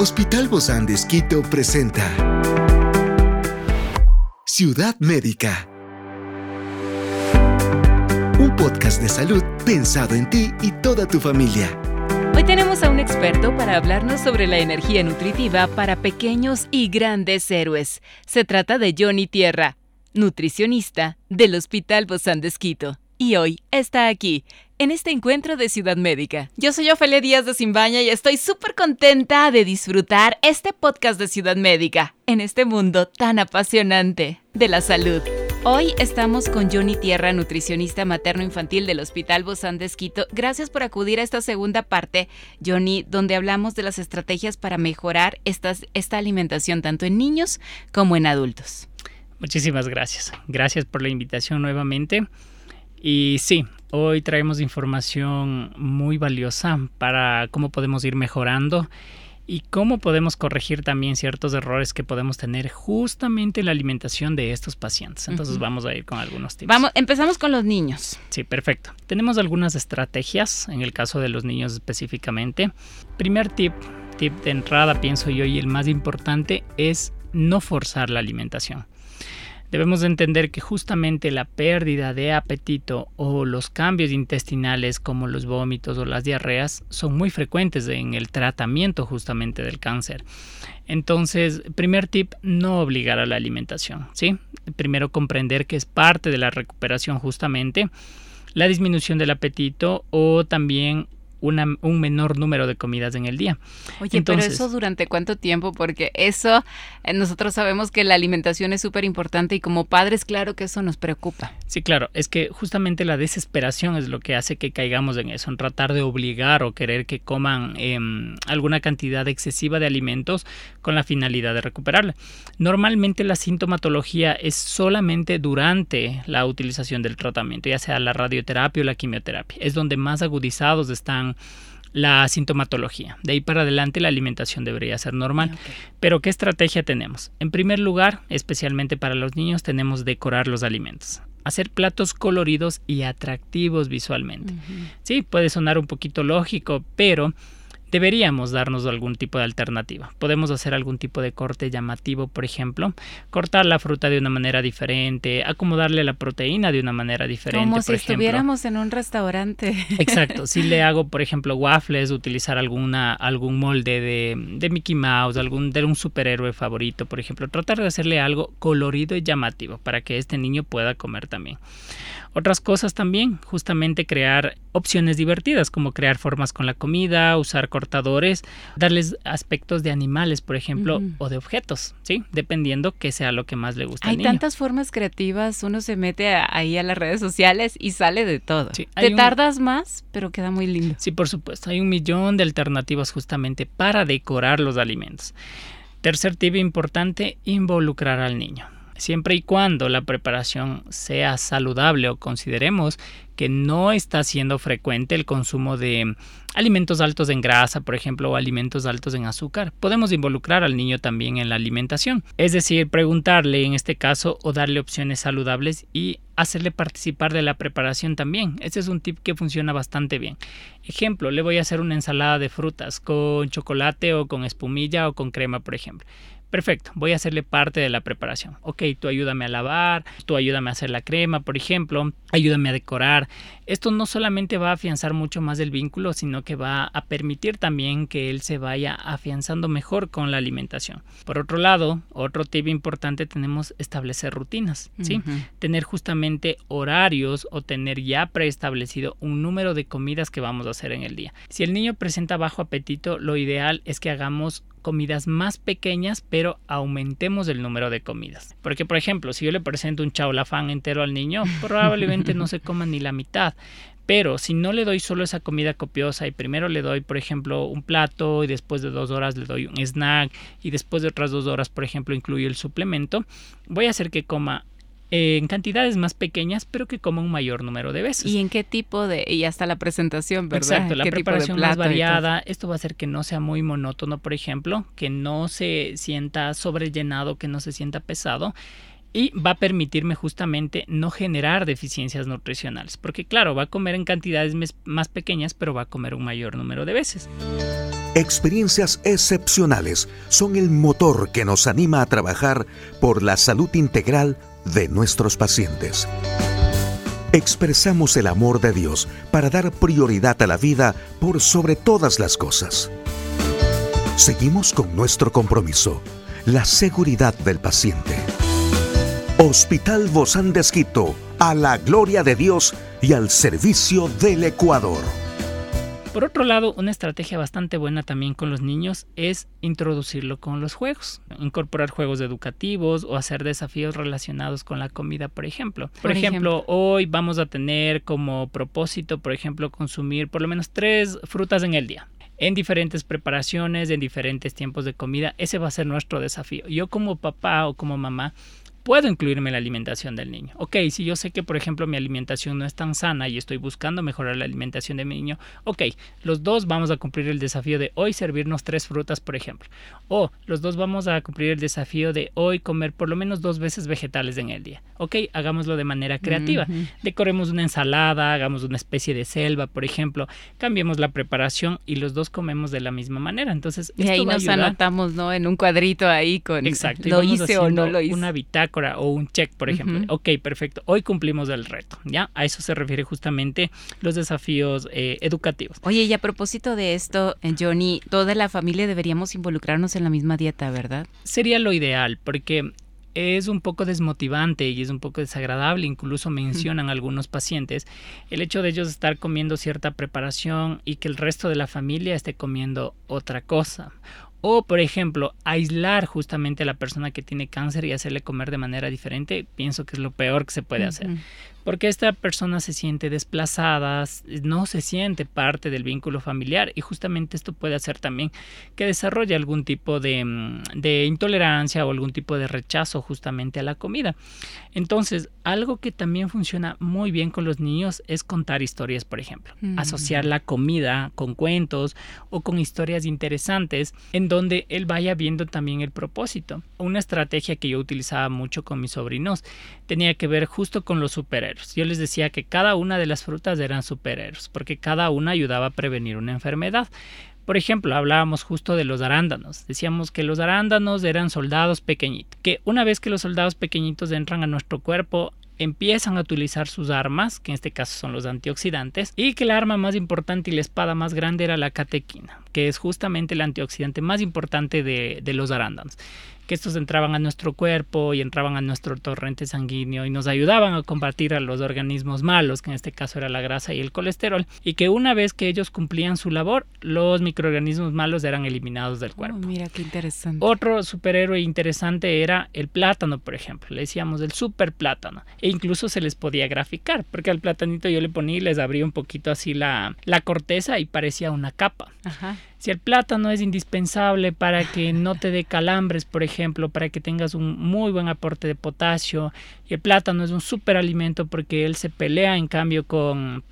Hospital Bozán de Esquito presenta Ciudad Médica. Un podcast de salud pensado en ti y toda tu familia. Hoy tenemos a un experto para hablarnos sobre la energía nutritiva para pequeños y grandes héroes. Se trata de Johnny Tierra, nutricionista del Hospital Bozán de Esquito. Y hoy está aquí, en este encuentro de Ciudad Médica. Yo soy Ofelia Díaz de Simbaña y estoy súper contenta de disfrutar este podcast de Ciudad Médica, en este mundo tan apasionante de la salud. Hoy estamos con Johnny Tierra, nutricionista materno-infantil del Hospital Bozán de Esquito. Gracias por acudir a esta segunda parte, Johnny, donde hablamos de las estrategias para mejorar esta alimentación tanto en niños como en adultos. Muchísimas gracias. Gracias por la invitación nuevamente. Y sí, hoy traemos información muy valiosa para cómo podemos ir mejorando y cómo podemos corregir también ciertos errores que podemos tener justamente en la alimentación de estos pacientes. Entonces vamos a ir con algunos tips. Vamos, empezamos con los niños. Sí, perfecto. Tenemos algunas estrategias en el caso de los niños específicamente. Primer tip, tip de entrada pienso yo y el más importante es no forzar la alimentación. Debemos entender que justamente la pérdida de apetito o los cambios intestinales como los vómitos o las diarreas son muy frecuentes en el tratamiento justamente del cáncer. Entonces, primer tip, no obligar a la alimentación, ¿sí? Primero comprender que es parte de la recuperación justamente la disminución del apetito o también un menor número de comidas en el día. Oye, pero eso durante cuánto tiempo, porque eso eh, nosotros sabemos que la alimentación es súper importante y como padres, claro que eso nos preocupa. Sí, claro, es que justamente la desesperación es lo que hace que caigamos en eso, en tratar de obligar o querer que coman em, alguna cantidad excesiva de alimentos con la finalidad de recuperarla. Normalmente la sintomatología es solamente durante la utilización del tratamiento, ya sea la radioterapia o la quimioterapia. Es donde más agudizados están la sintomatología. De ahí para adelante la alimentación debería ser normal. Pero ¿qué estrategia tenemos? En primer lugar, especialmente para los niños, tenemos decorar los alimentos. Hacer platos coloridos y atractivos visualmente. Sí, puede sonar un poquito lógico, pero deberíamos darnos algún tipo de alternativa. Podemos hacer algún tipo de corte llamativo, por ejemplo, cortar la fruta de una manera diferente, acomodarle la proteína de una manera diferente. Como si estuviéramos en un restaurante. Exacto. Si le hago, por ejemplo, waffles, utilizar alguna, algún molde de, de Mickey Mouse, algún de un superhéroe favorito, por ejemplo, tratar de hacerle algo colorido y llamativo para que este niño pueda comer también. Otras cosas también, justamente crear opciones divertidas, como crear formas con la comida, usar cortadores, darles aspectos de animales, por ejemplo, o de objetos, ¿sí? Dependiendo que sea lo que más le guste. Hay tantas formas creativas, uno se mete ahí a las redes sociales y sale de todo. Te tardas más, pero queda muy lindo. Sí, por supuesto, hay un millón de alternativas justamente para decorar los alimentos. Tercer tip importante, involucrar al niño siempre y cuando la preparación sea saludable o consideremos que no está siendo frecuente el consumo de alimentos altos en grasa, por ejemplo, o alimentos altos en azúcar. Podemos involucrar al niño también en la alimentación, es decir, preguntarle en este caso o darle opciones saludables y hacerle participar de la preparación también. Este es un tip que funciona bastante bien. Ejemplo, le voy a hacer una ensalada de frutas con chocolate o con espumilla o con crema, por ejemplo. Perfecto, voy a hacerle parte de la preparación. Ok, tú ayúdame a lavar, tú ayúdame a hacer la crema, por ejemplo, ayúdame a decorar. Esto no solamente va a afianzar mucho más el vínculo, sino que va a permitir también que él se vaya afianzando mejor con la alimentación. Por otro lado, otro tip importante tenemos establecer rutinas, ¿sí? Tener justamente horarios o tener ya preestablecido un número de comidas que vamos a hacer en el día. Si el niño presenta bajo apetito, lo ideal es que hagamos comidas más pequeñas, pero aumentemos el número de comidas. Porque, por ejemplo, si yo le presento un chaulafán entero al niño, probablemente no se coma ni la mitad. Pero si no le doy solo esa comida copiosa y primero le doy, por ejemplo, un plato y después de dos horas le doy un snack y después de otras dos horas, por ejemplo, incluyo el suplemento, voy a hacer que coma en cantidades más pequeñas, pero que coma un mayor número de veces. ¿Y en qué tipo de, y hasta la presentación, verdad? Exacto, la preparación más variada, esto va a hacer que no sea muy monótono, por ejemplo, que no se sienta sobrellenado, que no se sienta pesado y va a permitirme justamente no generar deficiencias nutricionales, porque claro, va a comer en cantidades más pequeñas, pero va a comer un mayor número de veces. Experiencias excepcionales son el motor que nos anima a trabajar por la salud integral de nuestros pacientes. Expresamos el amor de Dios para dar prioridad a la vida por sobre todas las cosas. Seguimos con nuestro compromiso, la seguridad del paciente. Hospital Bozán de Esquito, a la gloria de Dios y al servicio del Ecuador. Por otro lado, una estrategia bastante buena también con los niños es introducirlo con los juegos, incorporar juegos educativos o hacer desafíos relacionados con la comida, por ejemplo. Por, ejemplo, hoy vamos a tener como propósito, por ejemplo, consumir por lo menos tres frutas en el día en diferentes preparaciones, en diferentes tiempos de comida. Ese va a ser nuestro desafío. Yo como papá o como mamá puedo incluirme en la alimentación del niño. Ok, si yo sé que, por ejemplo, mi alimentación no es tan sana y estoy buscando mejorar la alimentación de mi niño, ok, los dos vamos a cumplir el desafío de hoy servirnos tres frutas, por ejemplo. O los dos vamos a cumplir el desafío de hoy comer por lo menos dos veces vegetales en el día. Ok, hagámoslo de manera creativa. Decoremos una ensalada, hagamos una especie de selva, por ejemplo, cambiemos la preparación y los dos comemos de la misma manera. Entonces, y ahí nos anotamos, ¿no? En un cuadrito ahí con Exacto. lo hice o no lo hice. Una bitácora o un check, por ejemplo. Ok, perfecto. Hoy cumplimos el reto. ¿Ya? A eso se refiere justamente los desafíos eh, educativos. Oye, y a propósito de esto, eh, Johnny, toda la familia deberíamos involucrarnos en la misma dieta, ¿verdad? Sería lo ideal, porque es un poco desmotivante y es un poco desagradable, incluso mencionan algunos pacientes, el hecho de ellos estar comiendo cierta preparación y que el resto de la familia esté comiendo otra cosa o, por ejemplo, aislar justamente a la persona que tiene cáncer y hacerle comer de manera diferente, pienso que es lo peor que se puede hacer porque esta persona se siente desplazada, no se siente parte del vínculo familiar y justamente esto puede hacer también que desarrolle algún tipo de, mm, de intolerancia o algún tipo de rechazo justamente a la comida. Entonces, algo que también funciona muy bien con los niños es contar historias, por ejemplo, mm. asociar la comida con cuentos o con historias interesantes en donde él vaya viendo también el propósito. Una estrategia que yo utilizaba mucho con mis sobrinos tenía que ver justo con los superhéroes yo les decía que cada una de las frutas eran superhéroes, porque cada una ayudaba a prevenir una enfermedad. Por ejemplo, hablábamos justo de los arándanos. Decíamos que los arándanos eran soldados pequeñitos, que una vez que los soldados pequeñitos entran a nuestro cuerpo, empiezan a utilizar sus armas, que en este caso son los antioxidantes, y que la arma más importante y la espada más grande era la catequina, que es justamente el antioxidante más importante de los arándanos que estos entraban a nuestro cuerpo y entraban a nuestro torrente sanguíneo y nos ayudaban a combatir a los organismos malos, que en este caso era la grasa y el colesterol, y que una vez que ellos cumplían su labor, los microorganismos malos eran eliminados del cuerpo. Oh, mira qué interesante. Otro superhéroe interesante era el plátano, por ejemplo. Le decíamos el super plátano. E incluso se les podía graficar, porque al platanito yo le ponía y les abría un poquito así la, la corteza y parecía una capa. Ajá. Si el plátano es indispensable para que no te dé calambres, por ejemplo, para que tengas un muy buen aporte de potasio, y el plátano es un superalimento porque él se pelea en cambio con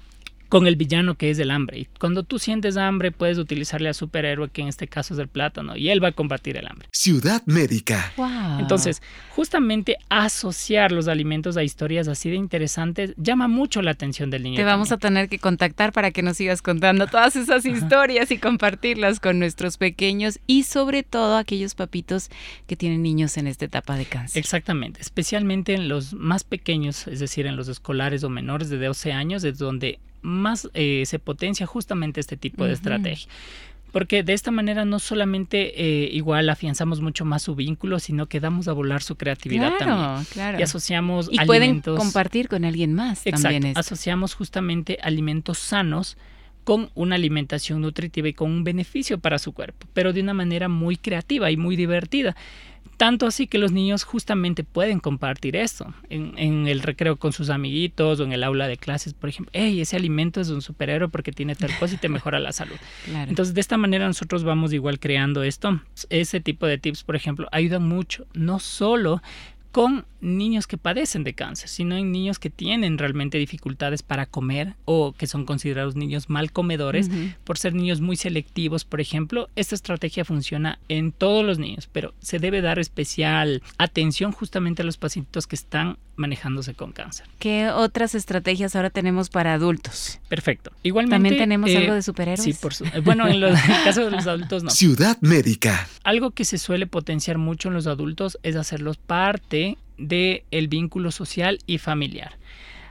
con el villano que es el hambre. Y cuando tú sientes hambre, puedes utilizarle al superhéroe, que en este caso es el plátano, y él va a combatir el hambre. Ciudad Médica. Entonces, justamente asociar los alimentos a historias así de interesantes llama mucho la atención del niño. Te vamos a tener que contactar para que nos sigas contando todas esas historias y compartirlas con nuestros pequeños y sobre todo aquellos papitos que tienen niños en esta etapa de cáncer. Exactamente, especialmente en los más pequeños, es decir, en los escolares o menores de 12 años, es donde más eh, se potencia justamente este tipo de estrategia. Porque de esta manera no solamente eh, igual afianzamos mucho más su vínculo, sino que damos a volar su creatividad también. Claro. Y asociamos y pueden compartir con alguien más. Exacto. Asociamos justamente alimentos sanos con una alimentación nutritiva y con un beneficio para su cuerpo, pero de una manera muy creativa y muy divertida. Tanto así que los niños justamente pueden compartir esto en, el recreo con sus amiguitos o en el aula de clases, por ejemplo. Hey, ese alimento es un superhéroe porque tiene tal cosa y te mejora la salud. Entonces, de esta manera nosotros vamos igual creando esto. Ese tipo de tips, por ejemplo, ayudan mucho, no solo con niños que padecen de cáncer, sino en niños que tienen realmente dificultades para comer o que son considerados niños mal comedores por ser niños muy selectivos, por ejemplo. Esta estrategia funciona en todos los niños, pero se debe dar especial atención justamente a los pacientes que están manejándose con cáncer. ¿Qué otras estrategias ahora tenemos para adultos? Perfecto. Igualmente. ¿También tenemos eh, algo de superhéroes? Sí, por su, eh, bueno, en, los, en el caso de los adultos no. Ciudad Médica. Algo que se suele potenciar mucho en los adultos es hacerlos parte del el vínculo social y familiar.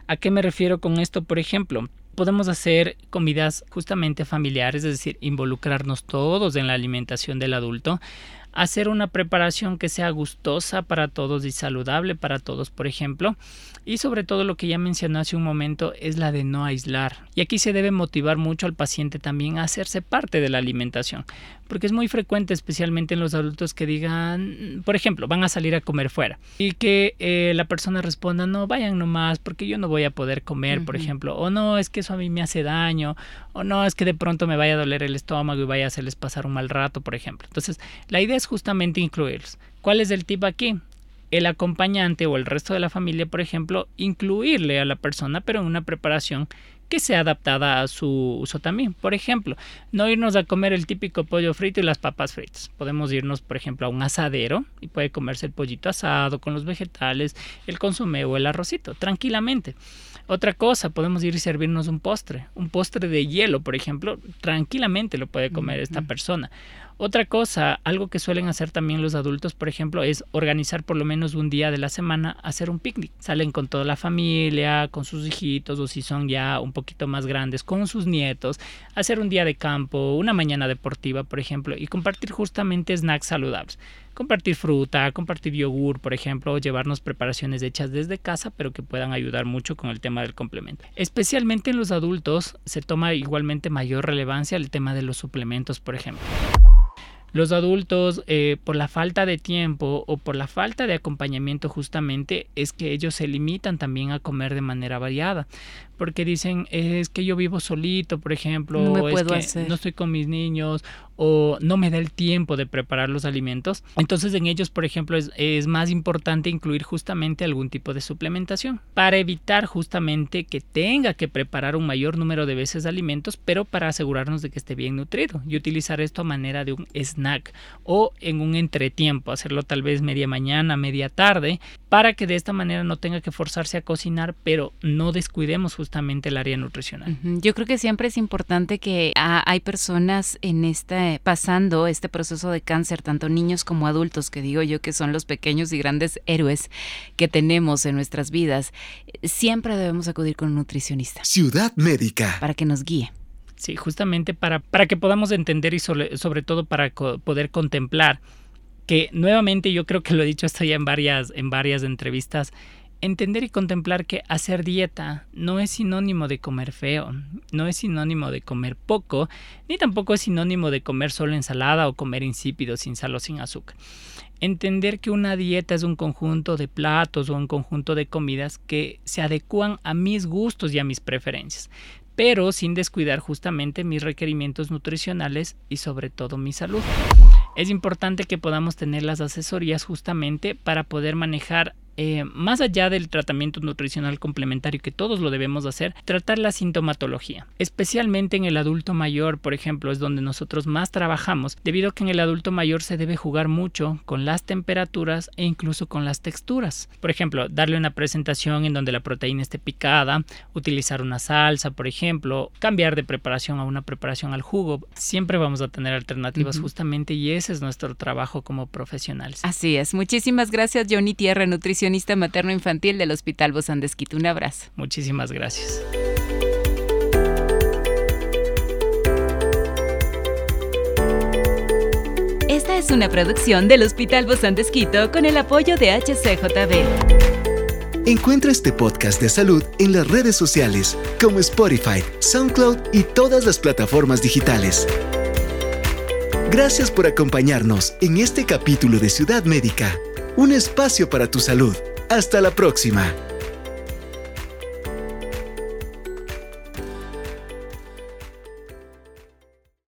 ¿A qué me refiero con esto? Por ejemplo, podemos hacer comidas justamente familiares, es decir, involucrarnos todos en la alimentación del adulto, hacer una preparación que sea gustosa para todos y saludable para todos, por ejemplo, y sobre todo lo que ya mencioné hace un momento es la de no aislar. Y aquí se debe motivar mucho al paciente también a hacerse parte de la alimentación, porque es muy frecuente, especialmente en los adultos, que digan, por ejemplo, van a salir a comer fuera y que eh, la persona responda, no, vayan nomás, porque yo no voy a poder comer, por ejemplo, o no, es que eso a mí me hace daño, o no, es que de pronto me vaya a doler el estómago y vaya a hacerles pasar un mal rato, por ejemplo. Entonces, la idea es justamente incluirlos. ¿Cuál es el tip aquí? el acompañante o el resto de la familia, por ejemplo, incluirle a la persona, pero en una preparación que sea adaptada a su uso también. Por ejemplo, no irnos a comer el típico pollo frito y las papas fritas. Podemos irnos, por ejemplo, a un asadero y puede comerse el pollito asado con los vegetales, el consomé o el arrocito, tranquilamente. Otra cosa, podemos ir y servirnos un postre, un postre de hielo, por ejemplo, tranquilamente lo puede comer esta persona. Otra cosa, algo que suelen hacer también los adultos, por ejemplo, es organizar por lo menos un día de la semana, hacer un picnic. Salen con toda la familia, con sus hijitos o si son ya un poquito más grandes, con sus nietos, hacer un día de campo, una mañana deportiva, por ejemplo, y compartir justamente snacks saludables. Compartir fruta, compartir yogur, por ejemplo, o llevarnos preparaciones hechas desde casa, pero que puedan ayudar mucho con el tema del complemento. Especialmente en los adultos se toma igualmente mayor relevancia el tema de los suplementos, por ejemplo. Los adultos, eh, por la falta de tiempo o por la falta de acompañamiento justamente, es que ellos se limitan también a comer de manera variada. Porque dicen, es que yo vivo solito, por ejemplo, no es que no estoy con mis niños, o no me da el tiempo de preparar los alimentos. Entonces en ellos, por ejemplo, es, es, más importante incluir justamente algún tipo de suplementación para evitar justamente que tenga que preparar un mayor número de veces alimentos, pero para asegurarnos de que esté bien nutrido y utilizar esto a manera de un snack o en un entretiempo, hacerlo tal vez media mañana, media tarde, para que de esta manera no tenga que forzarse a cocinar, pero no descuidemos justamente el área nutricional. Yo creo que siempre es importante que hay personas en esta pasando este proceso de cáncer, tanto niños como adultos, que digo yo que son los pequeños y grandes héroes que tenemos en nuestras vidas, siempre debemos acudir con un nutricionista. Ciudad Médica. Para que nos guíe. Sí, justamente para, para que podamos entender y sobre, sobre todo para poder contemplar que nuevamente yo creo que lo he dicho hasta ya en varias, en varias entrevistas, entender y contemplar que hacer dieta no es sinónimo de comer feo, no es sinónimo de comer poco, ni tampoco es sinónimo de comer solo ensalada o comer insípido sin sal o sin azúcar. Entender que una dieta es un conjunto de platos o un conjunto de comidas que se adecúan a mis gustos y a mis preferencias, pero sin descuidar justamente mis requerimientos nutricionales y sobre todo mi salud. Es importante que podamos tener las asesorías justamente para poder manejar eh, más allá del tratamiento nutricional complementario que todos lo debemos hacer, tratar la sintomatología. Especialmente en el adulto mayor, por ejemplo, es donde nosotros más trabajamos, debido a que en el adulto mayor se debe jugar mucho con las temperaturas e incluso con las texturas. Por ejemplo, darle una presentación en donde la proteína esté picada, utilizar una salsa, por ejemplo, cambiar de preparación a una preparación al jugo. Siempre vamos a tener alternativas justamente y ese es nuestro trabajo como profesionales. Así es. Muchísimas gracias, Johnny Tierra, Nutrición materno-infantil del Hospital Bozán de Un abrazo. Muchísimas gracias. Esta es una producción del Hospital Bozán de con el apoyo de HCJB. Encuentra este podcast de salud en las redes sociales como Spotify, SoundCloud y todas las plataformas digitales. Gracias por acompañarnos en este capítulo de Ciudad Médica un espacio para tu salud. Hasta la próxima.